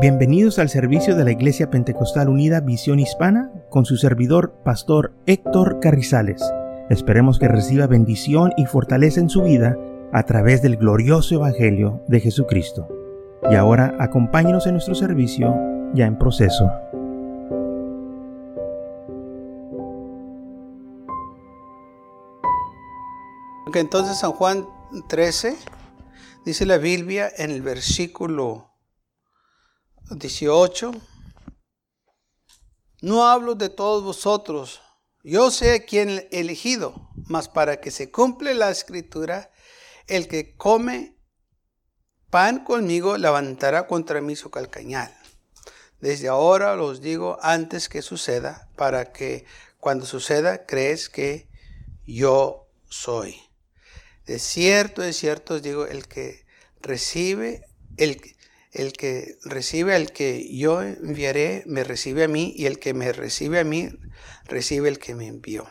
Bienvenidos al servicio de la Iglesia Pentecostal Unida Visión Hispana con su servidor, Pastor Héctor Carrizales. Esperemos que reciba bendición y fortaleza en su vida a través del glorioso Evangelio de Jesucristo. Y ahora acompáñenos en nuestro servicio ya en proceso. entonces San Juan 13 dice la Biblia en el versículo 18. No hablo de todos vosotros. Yo sé quién he elegido, mas para que se cumple la escritura, el que come pan conmigo levantará contra mí su calcañal. Desde ahora los digo antes que suceda, para que cuando suceda crees que yo soy. De cierto, de cierto os digo, el que recibe, el, el que recibe al que yo enviaré, me recibe a mí, y el que me recibe a mí, recibe el que me envió.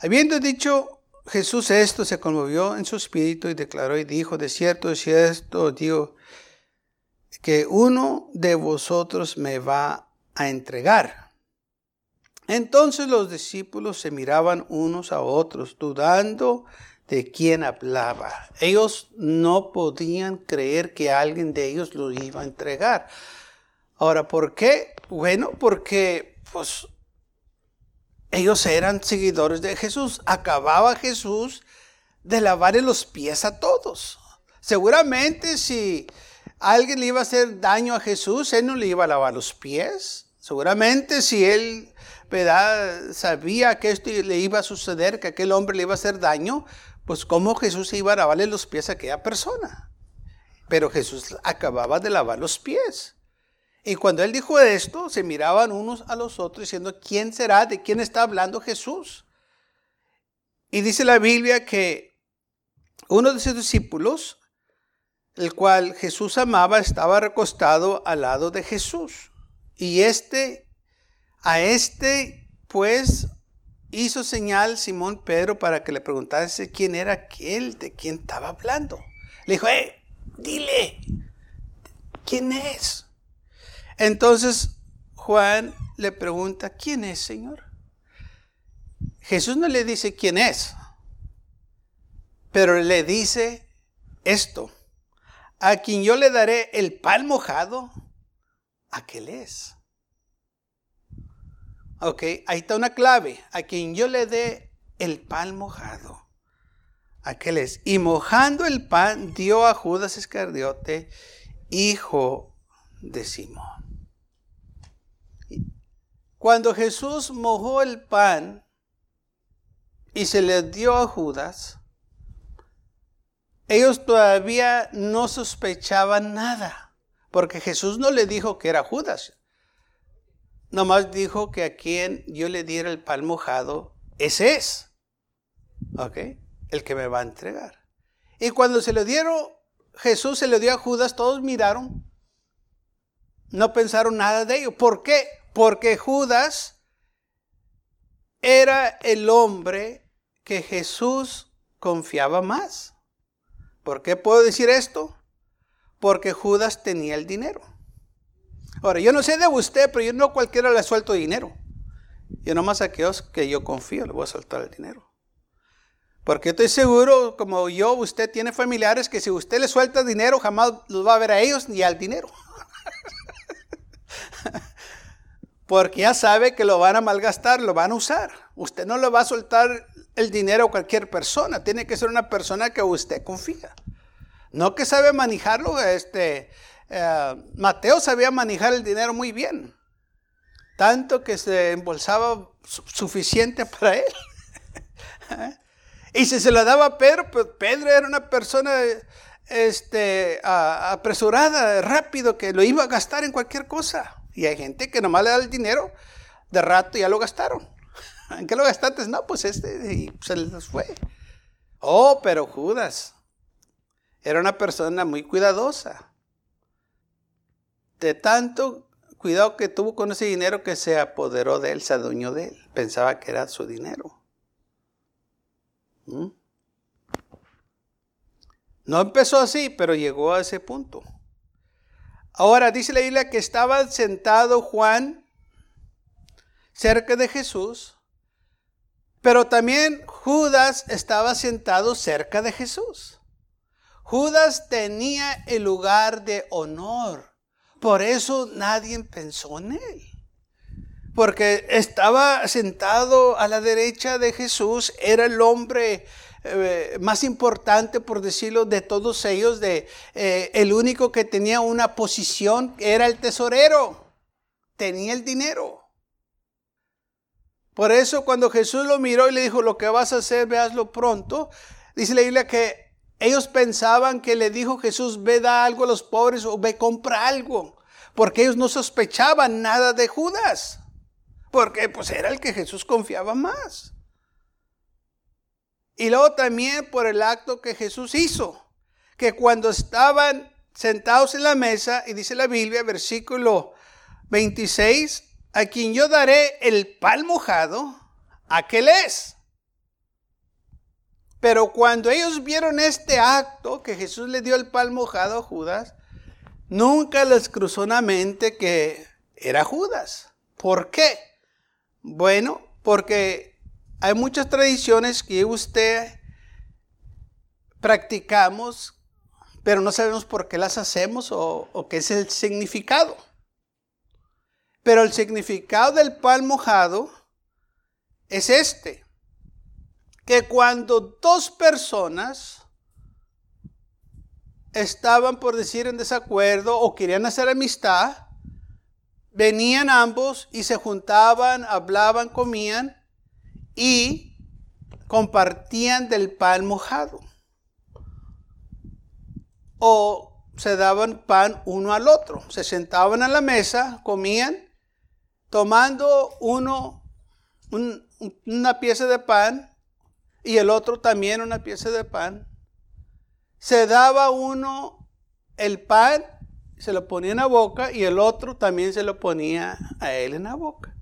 Habiendo dicho Jesús esto, se conmovió en su espíritu y declaró y dijo, de cierto, de cierto, digo, que uno de vosotros me va a entregar. Entonces los discípulos se miraban unos a otros, dudando de quién hablaba. Ellos no podían creer que alguien de ellos lo iba a entregar. Ahora, ¿por qué? Bueno, porque pues ellos eran seguidores de Jesús. Acababa Jesús de lavarle los pies a todos. Seguramente si alguien le iba a hacer daño a Jesús, él no le iba a lavar los pies. Seguramente si él sabía que esto le iba a suceder, que aquel hombre le iba a hacer daño, pues cómo Jesús iba a lavarle los pies a aquella persona. Pero Jesús acababa de lavar los pies. Y cuando él dijo esto, se miraban unos a los otros diciendo, ¿quién será? ¿De quién está hablando Jesús? Y dice la Biblia que uno de sus discípulos, el cual Jesús amaba, estaba recostado al lado de Jesús. Y este, a este, pues, hizo señal Simón Pedro para que le preguntase quién era aquel de quien estaba hablando. Le dijo, eh, dile, ¿quién es? Entonces Juan le pregunta, ¿quién es, Señor? Jesús no le dice quién es, pero le dice esto, a quien yo le daré el pan mojado, aquel es. Ok, ahí está una clave. A quien yo le dé el pan mojado. Aquel es. Y mojando el pan dio a Judas Iscariote, hijo de Simón. Cuando Jesús mojó el pan y se le dio a Judas, ellos todavía no sospechaban nada, porque Jesús no le dijo que era Judas. Nomás dijo que a quien yo le diera el pan mojado, ese es. ¿Ok? El que me va a entregar. Y cuando se lo dieron, Jesús se lo dio a Judas, todos miraron. No pensaron nada de ello. ¿Por qué? Porque Judas era el hombre que Jesús confiaba más. ¿Por qué puedo decir esto? Porque Judas tenía el dinero. Ahora, yo no sé de usted, pero yo no cualquiera le suelto dinero. Yo nomás a aquellos que yo confío le voy a soltar el dinero. Porque estoy seguro, como yo, usted tiene familiares que si usted le suelta dinero, jamás los va a ver a ellos ni al dinero. Porque ya sabe que lo van a malgastar, lo van a usar. Usted no le va a soltar el dinero a cualquier persona. Tiene que ser una persona que usted confía. No que sabe manejarlo, este, eh, Mateo sabía manejar el dinero muy bien, tanto que se embolsaba suficiente para él. y si se lo daba a Pedro, pues Pedro era una persona este, apresurada, rápido, que lo iba a gastar en cualquier cosa. Y hay gente que nomás le da el dinero, de rato ya lo gastaron. ¿En qué lo gastaste? No, pues este, y se les fue. Oh, pero Judas era una persona muy cuidadosa de tanto cuidado que tuvo con ese dinero que se apoderó de él, se adueñó de él. Pensaba que era su dinero. ¿Mm? No empezó así, pero llegó a ese punto. Ahora dice la Biblia que estaba sentado Juan cerca de Jesús, pero también Judas estaba sentado cerca de Jesús. Judas tenía el lugar de honor, por eso nadie pensó en él. Porque estaba sentado a la derecha de Jesús, era el hombre eh, más importante, por decirlo, de todos ellos, de, eh, el único que tenía una posición era el tesorero, tenía el dinero. Por eso cuando Jesús lo miró y le dijo, lo que vas a hacer, veaslo pronto, dice la Biblia que ellos pensaban que le dijo Jesús, ve da algo a los pobres o ve compra algo, porque ellos no sospechaban nada de Judas, porque pues era el que Jesús confiaba más. Y luego también por el acto que Jesús hizo, que cuando estaban sentados en la mesa, y dice la Biblia, versículo 26, a quien yo daré el pan mojado, aquel es. Pero cuando ellos vieron este acto, que Jesús le dio el pan mojado a Judas, nunca les cruzó una mente que era Judas. ¿Por qué? Bueno, porque hay muchas tradiciones que usted practicamos, pero no sabemos por qué las hacemos o, qué es el significado. Pero el significado del pan mojado es este, que cuando dos personas estaban, por decir, en desacuerdo o querían hacer amistad, venían ambos y se juntaban, hablaban, comían y compartían del pan mojado. O se daban pan uno al otro. Se sentaban a la mesa, comían tomando uno una pieza de pan y el otro también una pieza de pan, se daba uno el pan, se lo ponía en la boca y el otro también se lo ponía a él en la boca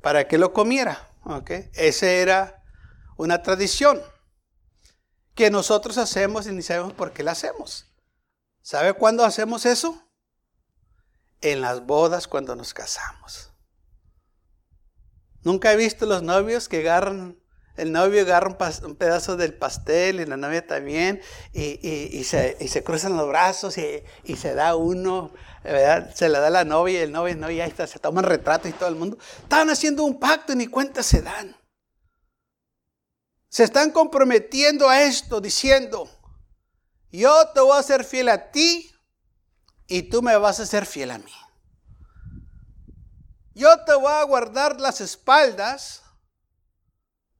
para que lo comiera. ¿okay? Esa era una tradición que nosotros hacemos y ni sabemos por qué la hacemos. ¿Sabe cuándo hacemos eso? En las bodas cuando nos casamos. Nunca he visto los novios que agarran, el novio agarra un, pedazo del pastel y la novia también, y, se, cruzan los brazos y, se da uno, se le da la novia y el novio, no, ya está, se toman retratos y todo el mundo. Estaban haciendo un pacto y ni cuenta se dan. Se están comprometiendo a esto diciendo, yo te voy a ser fiel a ti y tú me vas a ser fiel a mí. Yo te voy a guardar las espaldas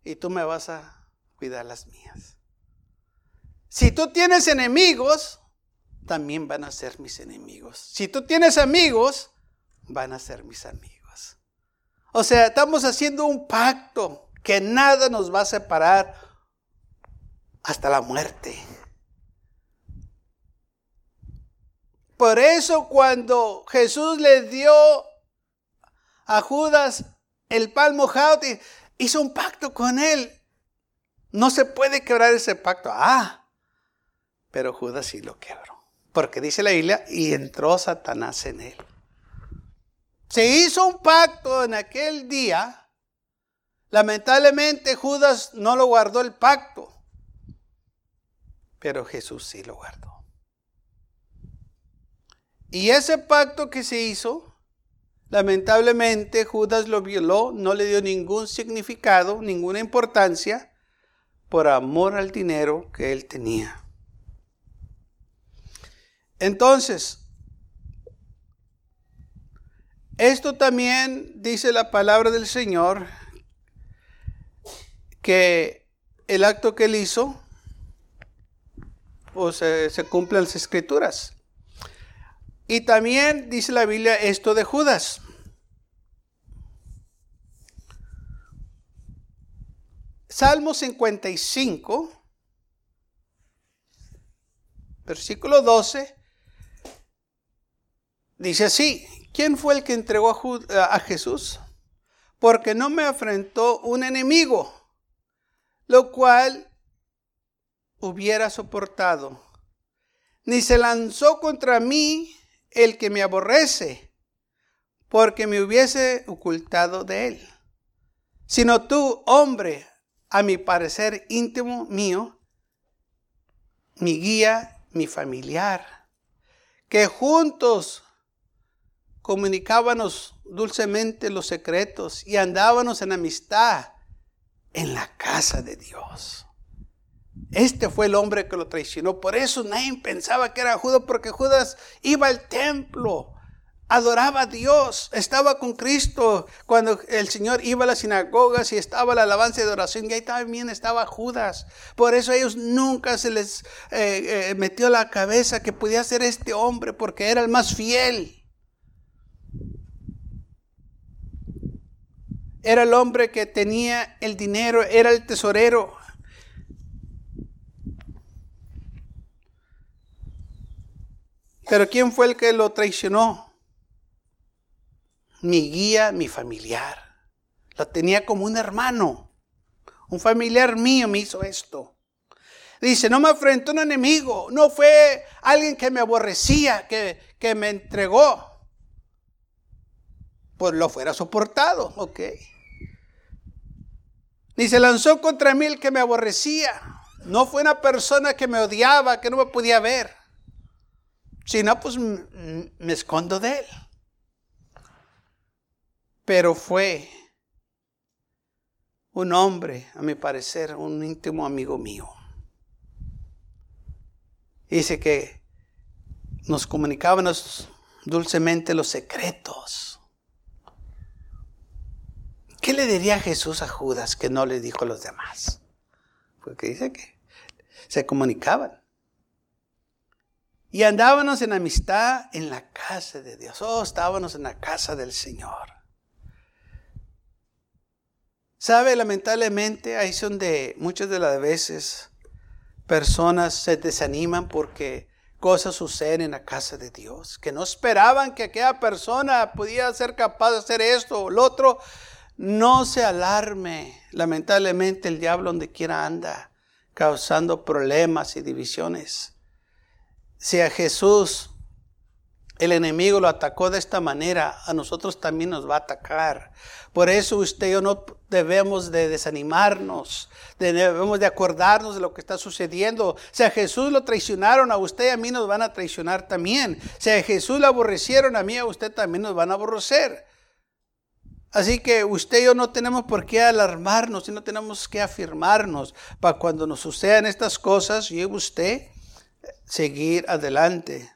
y tú me vas a cuidar las mías. Si tú tienes enemigos, también van a ser mis enemigos. Si tú tienes amigos, van a ser mis amigos. O sea, estamos haciendo un pacto que nada nos va a separar hasta la muerte. Por eso cuando Jesús le dio a Judas el pan mojado, hizo un pacto con él. No se puede quebrar ese pacto. Ah, pero Judas sí lo quebró. Porque dice la Biblia, y entró Satanás en él. Se hizo un pacto en aquel día. Lamentablemente Judas no lo guardó el pacto. Pero Jesús sí lo guardó. Y ese pacto que se hizo Lamentablemente Judas lo violó, no le dio ningún significado, ninguna importancia por amor al dinero que él tenía. Entonces, esto también dice la palabra del Señor, que el acto que él hizo, pues se cumplen las escrituras. Y también dice la Biblia esto de Judas. Salmo 55, versículo 12, dice así, ¿quién fue el que entregó a, a Jesús? Porque no me afrentó un enemigo, lo cual hubiera soportado, ni se lanzó contra mí el que me aborrece, porque me hubiese ocultado de él. Sino tú, hombre, a mi parecer íntimo mío, mi guía, mi familiar, que juntos comunicábamos dulcemente los secretos y andábamos en amistad en la casa de Dios. Este fue el hombre que lo traicionó. Por eso nadie pensaba que era Judas, porque Judas iba al templo, adoraba a Dios, estaba con Cristo. Cuando el Señor iba a las sinagogas y estaba la alabanza de oración, y ahí también estaba Judas. Por eso a ellos nunca se les eh, eh, metió la cabeza que podía ser este hombre, porque era el más fiel. Era el hombre que tenía el dinero, era el tesorero. Pero ¿quién fue el que lo traicionó? Mi guía, mi familiar. Lo tenía como un hermano. Un familiar mío me hizo esto. Dice, no me enfrentó un enemigo, no fue alguien que me aborrecía, que, que me entregó. Pues lo fuera soportado, ok. Ni se lanzó contra mí el que me aborrecía. No fue una persona que me odiaba, que no me podía ver. Si no, pues me escondo de él. Pero fue un hombre, a mi parecer, un íntimo amigo mío. Dice que nos comunicábamos dulcemente los secretos. ¿Qué le diría Jesús a Judas que no le dijo a los demás? Porque dice que se comunicaban. Y andábamos en amistad en la casa de Dios. Oh, estábamos en la casa del Señor. Sabe, lamentablemente, ahí son donde muchas de las veces personas se desaniman porque cosas suceden en la casa de Dios, que no esperaban que aquella persona pudiera ser capaz de hacer esto o lo otro. No se alarme. Lamentablemente el diablo donde quiera anda, causando problemas y divisiones. Si a Jesús el enemigo lo atacó de esta manera, a nosotros también nos va a atacar. Por eso usted y yo no debemos de desanimarnos, debemos de acordarnos de lo que está sucediendo. Si a Jesús lo traicionaron, a usted y a mí nos van a traicionar también. Si a Jesús lo aborrecieron, a mí y a usted también nos van a aborrecer. Así que usted y yo no tenemos por qué alarmarnos y no tenemos que afirmarnos para cuando nos sucedan estas cosas, yo usted seguir adelante.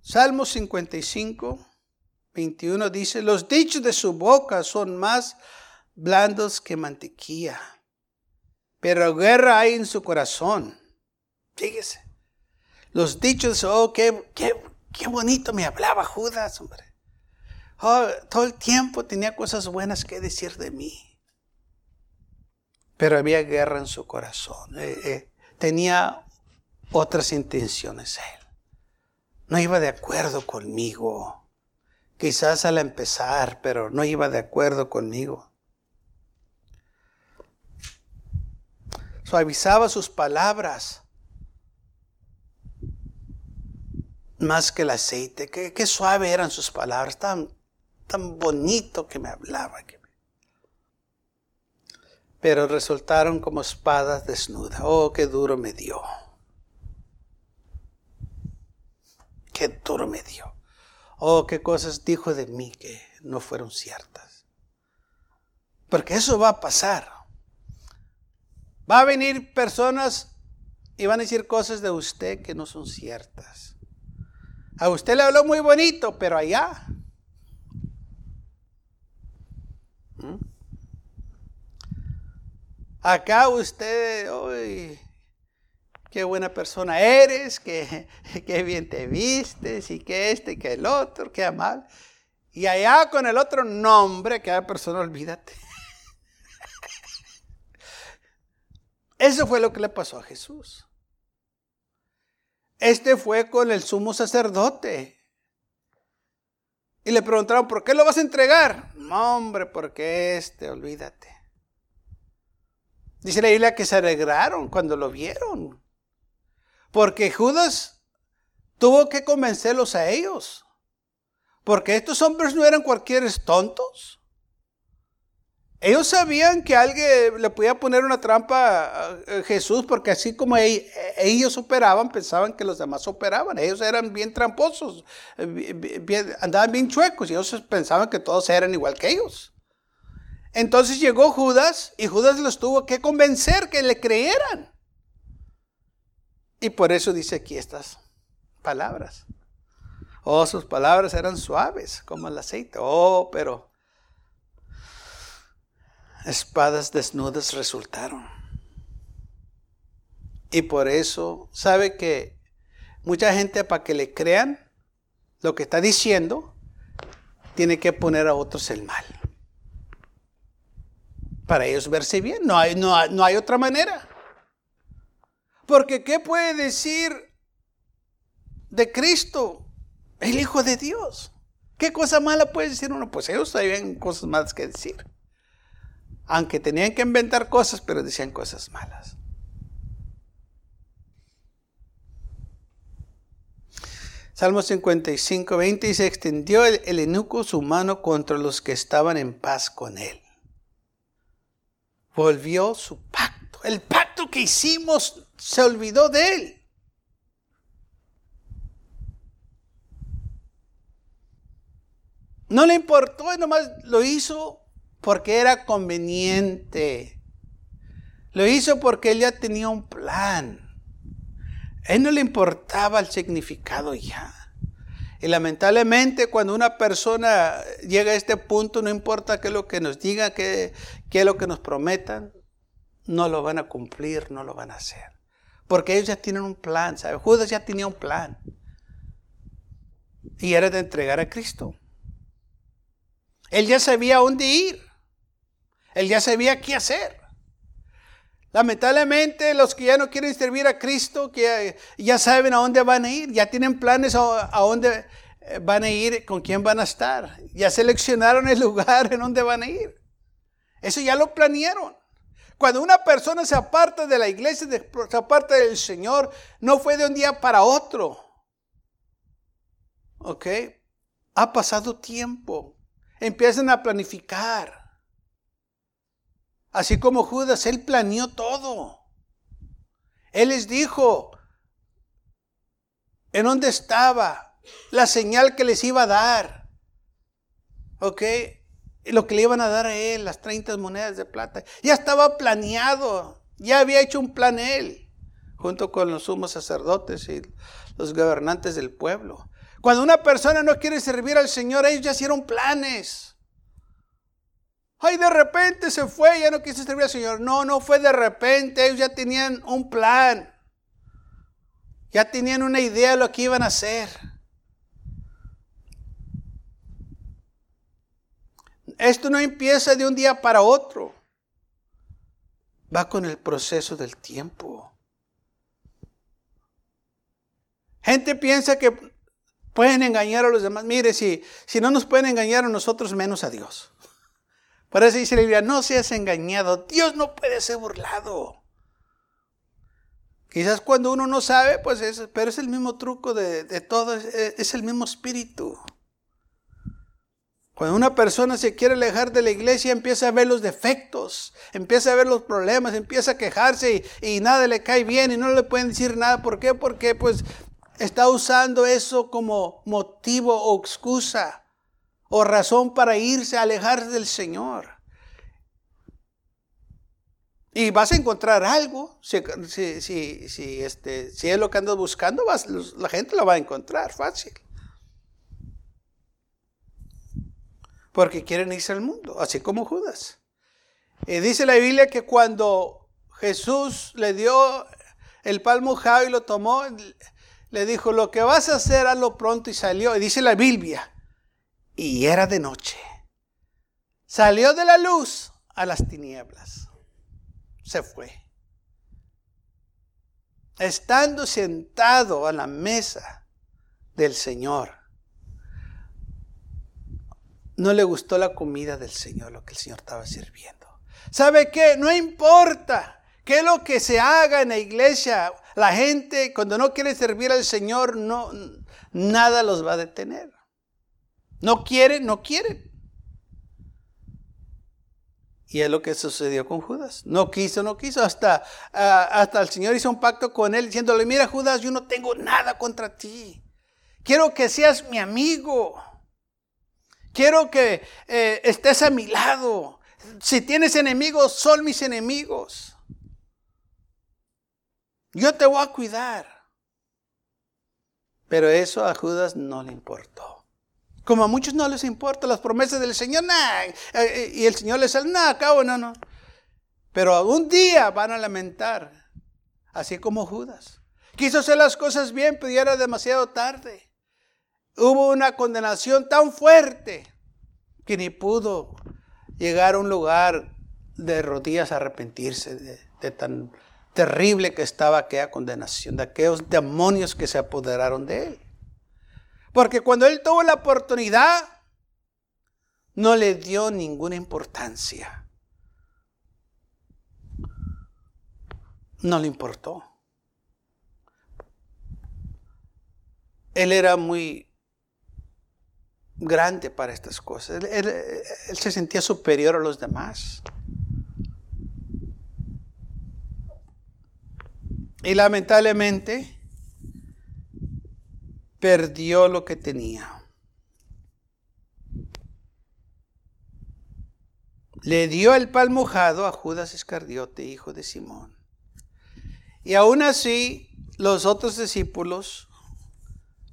Salmo 55, 21 dice, los dichos de su boca son más blandos que mantequilla, pero guerra hay en su corazón. Fíjese, los dichos, oh, qué, qué, qué bonito me hablaba Judas, hombre. Oh, todo el tiempo tenía cosas buenas que decir de mí. Pero había guerra en su corazón. Eh, eh, tenía otras intenciones él. No iba de acuerdo conmigo. Quizás al empezar, pero no iba de acuerdo conmigo. Suavizaba sus palabras más que el aceite. Qué, suave eran sus palabras, tan, tan bonito que me hablaba pero resultaron como espadas desnudas. Oh, qué duro me dio. Qué duro me dio. Oh, qué cosas dijo de mí que no fueron ciertas. Porque eso va a pasar. Va a venir personas y van a decir cosas de usted que no son ciertas. A usted le habló muy bonito, pero allá Acá usted, uy, qué buena persona eres, qué, bien te vistes y que este que el otro, qué amable. Y allá con el otro nombre, hay persona, olvídate. Eso fue lo que le pasó a Jesús. Este fue con el sumo sacerdote. Y le preguntaron, ¿por qué lo vas a entregar? No, hombre, porque este, olvídate. Dice la Biblia que se alegraron cuando lo vieron. Porque Judas tuvo que convencerlos a ellos. Porque estos hombres no eran cualquier tontos. Ellos sabían que alguien le podía poner una trampa a Jesús porque así como ellos operaban, pensaban que los demás operaban. Ellos eran bien tramposos, andaban bien chuecos y ellos pensaban que todos eran igual que ellos. Entonces llegó Judas y Judas los tuvo que convencer que le creyeran. Y por eso dice aquí estas palabras. Oh, sus palabras eran suaves como el aceite. Oh, pero espadas desnudas resultaron. Y por eso, sabe que mucha gente para que le crean lo que está diciendo, tiene que poner a otros el mal. Para ellos verse bien. No hay, no no hay otra manera. Porque ¿qué puede decir de Cristo el Hijo de Dios? ¿Qué cosa mala puede decir uno? Pues ellos sabían cosas malas que decir. Aunque tenían que inventar cosas, pero decían cosas malas. Salmo 55, 20 y se extendió el, el enuco su mano contra los que estaban en paz con él. Volvió su pacto. El pacto que hicimos se olvidó de él. No le importó nomás lo hizo porque era conveniente. Lo hizo porque él ya tenía un plan. A él no le importaba el significado ya. Y lamentablemente cuando una persona llega a este punto, no importa qué es lo que nos diga, qué, qué es lo que nos prometan, no lo van a cumplir, no lo van a hacer. Porque ellos ya tienen un plan, ¿sabes? Judas ya tenía un plan. Y era de entregar a Cristo. Él ya sabía a dónde ir. Él ya sabía qué hacer. Lamentablemente los que ya no quieren servir a Cristo, que ya saben a dónde van a ir, ya tienen planes a, dónde eh, van a ir, con quién van a estar. Ya seleccionaron el lugar en donde van a ir. Eso ya lo planearon. Cuando una persona se aparta de la iglesia, se aparta del Señor, no fue de un día para otro. ¿Ok? Ha pasado tiempo. Empiezan a planificar. Así como Judas, él planeó todo. Él les dijo en dónde estaba, la señal que les iba a dar. ¿Ok? Lo que le iban a dar a él, las 30 monedas de plata. Ya estaba planeado. Ya había hecho un plan él, junto con los sumos sacerdotes y los gobernantes del pueblo. Cuando una persona no quiere servir al Señor, ellos ya hicieron planes. Ay, de repente se fue, ya no quiso servir al Señor. No, no fue de repente, ellos ya tenían un plan. Ya tenían una idea de lo que iban a hacer. Esto no empieza de un día para otro. Va con el proceso del tiempo. Gente piensa que pueden engañar a los demás. Mire, si, si no nos pueden engañar a nosotros, menos a Dios. Por eso dice la Biblia, no seas engañado, Dios no puede ser burlado. Quizás cuando uno no sabe, pues es, pero es el mismo truco de, todo, es, el mismo espíritu. Cuando una persona se quiere alejar de la iglesia, empieza a ver los defectos, empieza a ver los problemas, empieza a quejarse y, nada le cae bien y no le pueden decir nada. ¿Por qué? Porque pues está usando eso como motivo o excusa o razón para irse a alejar del Señor. Y vas a encontrar algo, si, este, es lo que andas buscando, la gente lo va a encontrar fácil. Porque quieren irse al mundo, así como Judas. Y dice la Biblia que cuando Jesús le dio el palmo y lo tomó, le dijo, lo que vas a hacer, hazlo pronto y salió. Y dice la Biblia y era de noche. Salió de la luz a las tinieblas. Se fue. Estando sentado a la mesa del Señor, no le gustó la comida del Señor, lo que el Señor estaba sirviendo. ¿Sabe qué? No importa qué es lo que se haga en la iglesia. La gente cuando no quiere servir al Señor, no, nada los va a detener. No quieren, no quieren. Y es lo que sucedió con Judas. No quiso, no quiso. Hasta, ah, hasta el Señor hizo un pacto con él diciéndole, mira Judas, yo no tengo nada contra ti. Quiero que seas mi amigo. Quiero que eh, estés a mi lado. Si tienes enemigos, son mis enemigos. Yo te voy a cuidar. Pero eso a Judas no le importó. Como a muchos no les importa las promesas del Señor, nah, eh, eh, y el Señor les dice, no, cabo, no, no. Pero algún día van a lamentar, así como Judas. Quiso hacer las cosas bien, pero ya era demasiado tarde. Hubo una condenación tan fuerte que ni pudo llegar a un lugar de rodillas a arrepentirse de, tan terrible que estaba aquella condenación, de aquellos demonios que se apoderaron de él. Porque cuando él tuvo la oportunidad, no le dio ninguna importancia. No le importó. Él era muy grande para estas cosas. Él, se sentía superior a los demás. Y lamentablemente perdió lo que tenía. Le dio el pan mojado a Judas Iscariote, hijo de Simón. Y aún así, los otros discípulos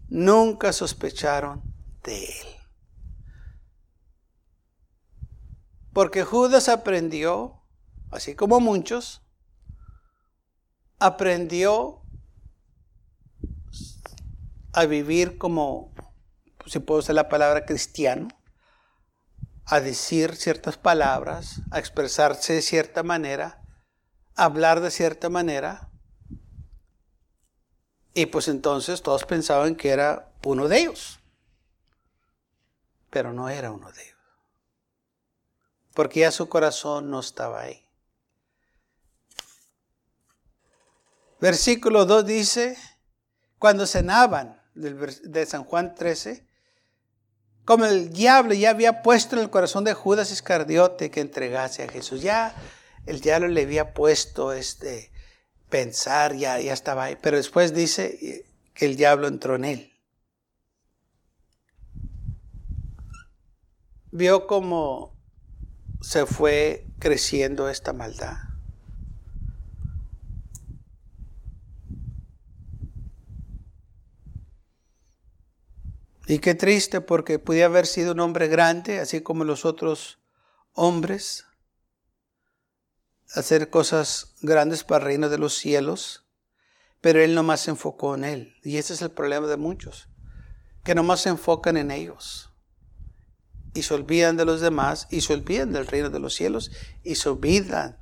nunca sospecharon de él. Porque Judas aprendió, así como muchos, aprendió a vivir como, si puedo usar la palabra cristiano, a decir ciertas palabras, a expresarse de cierta manera, a hablar de cierta manera. Y pues entonces todos pensaban que era uno de ellos pero no era uno de ellos. Porque ya su corazón no estaba ahí. Versículo 2 dice, cuando cenaban, de San Juan 13, como el diablo ya había puesto en el corazón de Judas Iscariote que entregase a Jesús. Ya el diablo le había puesto este pensar, ya, ya estaba ahí. Pero después dice que el diablo entró en él. vio cómo se fue creciendo esta maldad. Y qué triste porque podía haber sido un hombre grande, así como los otros hombres, hacer cosas grandes para el reino de los cielos, pero él nomás se enfocó en él. Y ese es el problema de muchos, que nomás se enfocan en ellos y se olvidan de los demás y se olvidan del reino de los cielos y se olvidan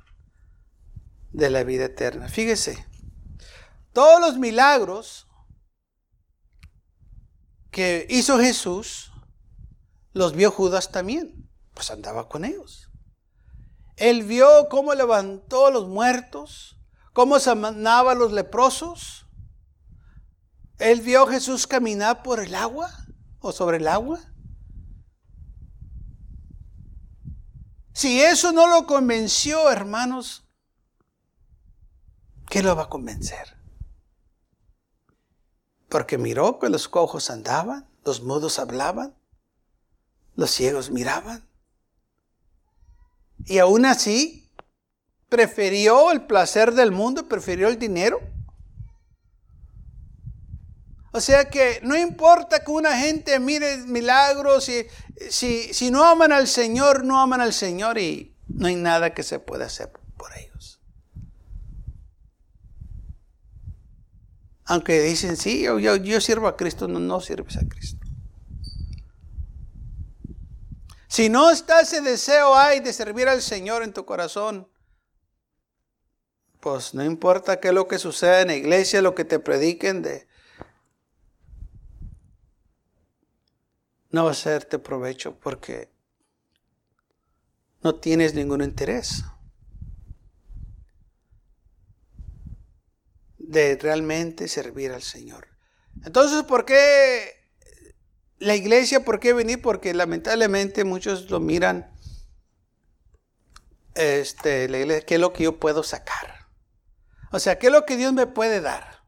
de la vida eterna. Fíjese, todos los milagros que hizo Jesús los vio Judas también, pues andaba con ellos. Él vio cómo levantó a los muertos, cómo sanaba a los leprosos. Él vio a Jesús caminar por el agua o sobre el agua. Si eso no lo convenció, hermanos, ¿qué lo va a convencer? Porque miró que los cojos andaban, los mudos hablaban, los ciegos miraban. Y aún así, prefirió el placer del mundo, prefirió el dinero o sea que no importa que una gente mire milagros, si, si, si no aman al Señor, no aman al Señor y no hay nada que se pueda hacer por ellos. Aunque dicen, sí, yo, yo, sirvo a Cristo, no, no sirves a Cristo. Si no está ese deseo hay de servir al Señor en tu corazón, pues no importa qué es lo que suceda en la iglesia, lo que te prediquen de no va a hacerte provecho porque no tienes ningún interés. de realmente servir al Señor. Entonces, ¿por qué la iglesia? ¿Por qué venir? Porque lamentablemente muchos lo miran, este, la iglesia, ¿qué es lo que yo puedo sacar? O sea, ¿qué es lo que Dios me puede dar?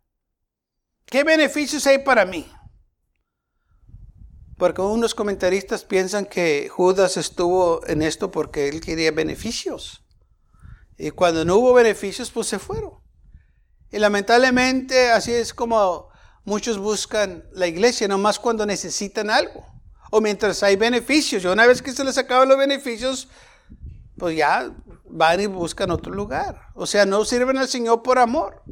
¿Qué beneficios hay para mí? Porque unos comentaristas piensan que Judas estuvo en esto porque él quería beneficios. Y cuando no hubo beneficios, pues se fueron. Y lamentablemente así es como muchos buscan la iglesia, nomás cuando necesitan algo. O mientras hay beneficios. Y una vez que se les acaban los beneficios, pues ya van y buscan otro lugar. O sea, no sirven al Señor por amor.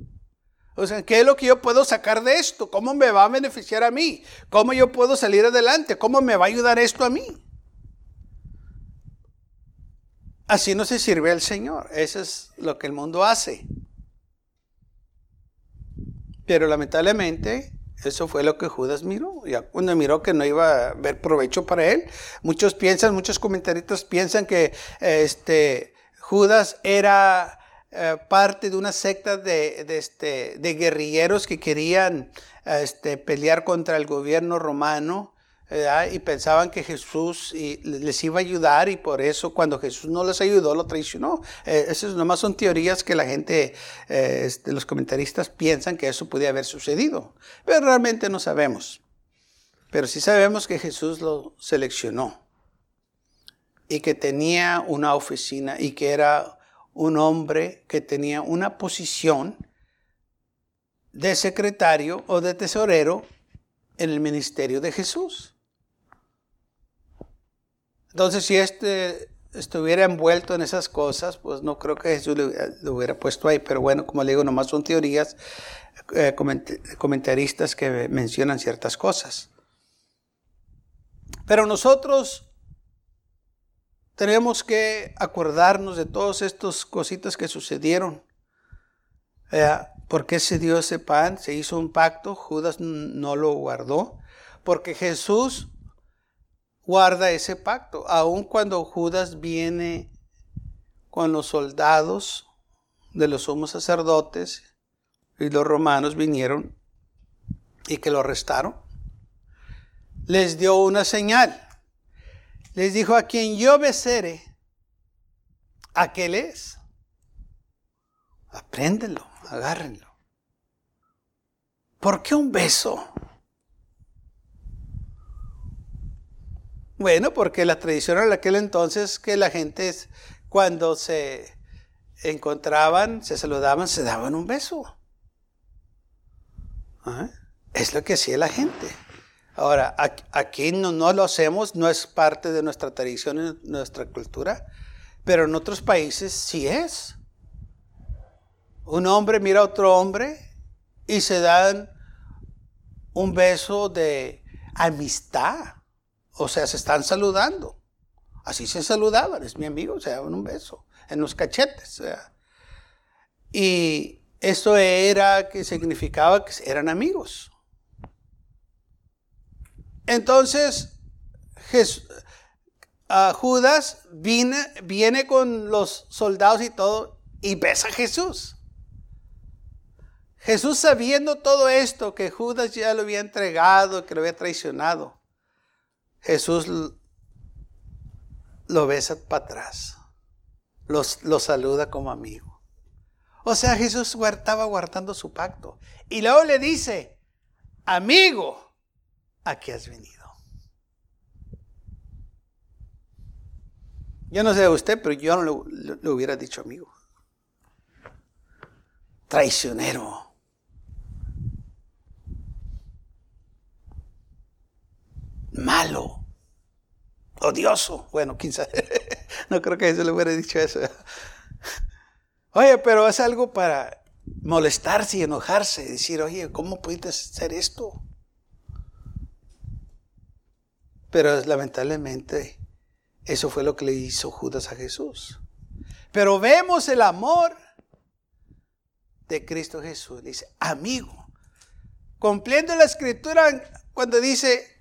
¿Qué es lo que yo puedo sacar de esto? ¿Cómo me va a beneficiar a mí? ¿Cómo yo puedo salir adelante? ¿Cómo me va a ayudar esto a mí? Así no se sirve al Señor. Eso es lo que el mundo hace. Pero lamentablemente eso fue lo que Judas miró. Ya cuando miró que no iba a haber provecho para él, muchos piensan, muchos comentaristas piensan que este, Judas era eh, parte de una secta de, este, de guerrilleros que querían este, pelear contra el gobierno romano y pensaban que Jesús les iba a ayudar y por eso cuando Jesús no les ayudó lo traicionó. Eh, esas nomás son teorías que la gente, eh, este, los comentaristas piensan que eso podía haber sucedido, pero realmente no sabemos. Pero sí sabemos que Jesús lo seleccionó y que tenía una oficina y que era un hombre que tenía una posición de secretario o de tesorero en el ministerio de Jesús. Entonces, si este estuviera envuelto en esas cosas, pues no creo que Jesús lo, hubiera puesto ahí. Pero bueno, como le digo, nomás son teorías, eh, comentaristas que mencionan ciertas cosas. Pero nosotros tenemos que acordarnos de todas estas cositas que sucedieron. ¿Por qué se dio ese pan? Se hizo un pacto, Judas no lo guardó, porque Jesús guarda ese pacto, aun cuando Judas viene con los soldados de los sumos sacerdotes y los romanos vinieron y que lo arrestaron. Les dio una señal les dijo, a quien yo besere, aquel es. Apréndelo, agárrenlo. ¿Por qué un beso? Bueno, porque la tradición en aquel entonces que la gente cuando se encontraban, se saludaban, se daban un beso. ¿Ah? Es lo que hacía la gente. Ahora, aquí no, lo hacemos, no es parte de nuestra tradición nuestra cultura, pero en otros países sí es. Un hombre mira a otro hombre y se dan un beso de amistad. O sea, se están saludando. Así se saludaban, es mi amigo, se daban un beso en los cachetes. Y eso era que significaba que eran amigos. Entonces, Judas viene, con los soldados y todo y besa a Jesús. Jesús sabiendo todo esto, que Judas ya lo había entregado, que lo había traicionado, Jesús lo besa para atrás, lo saluda como amigo. O sea, Jesús estaba guardando su pacto. Y luego le dice, amigo, ¿a qué has venido? Yo no sé de usted, pero yo no le, hubiera dicho amigo. Traicionero. Malo. Odioso. Bueno, sabe. no creo que eso le hubiera dicho eso. Oye, pero es algo para molestarse y enojarse. Decir, oye, ¿cómo pudiste hacer esto? Pero lamentablemente eso fue lo que le hizo Judas a Jesús. Pero vemos el amor de Cristo Jesús. Dice, amigo, cumpliendo la escritura cuando dice...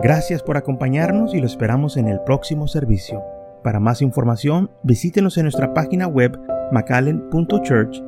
Gracias por acompañarnos y lo esperamos en el próximo servicio. Para más información, visítenos en nuestra página web macallen.church.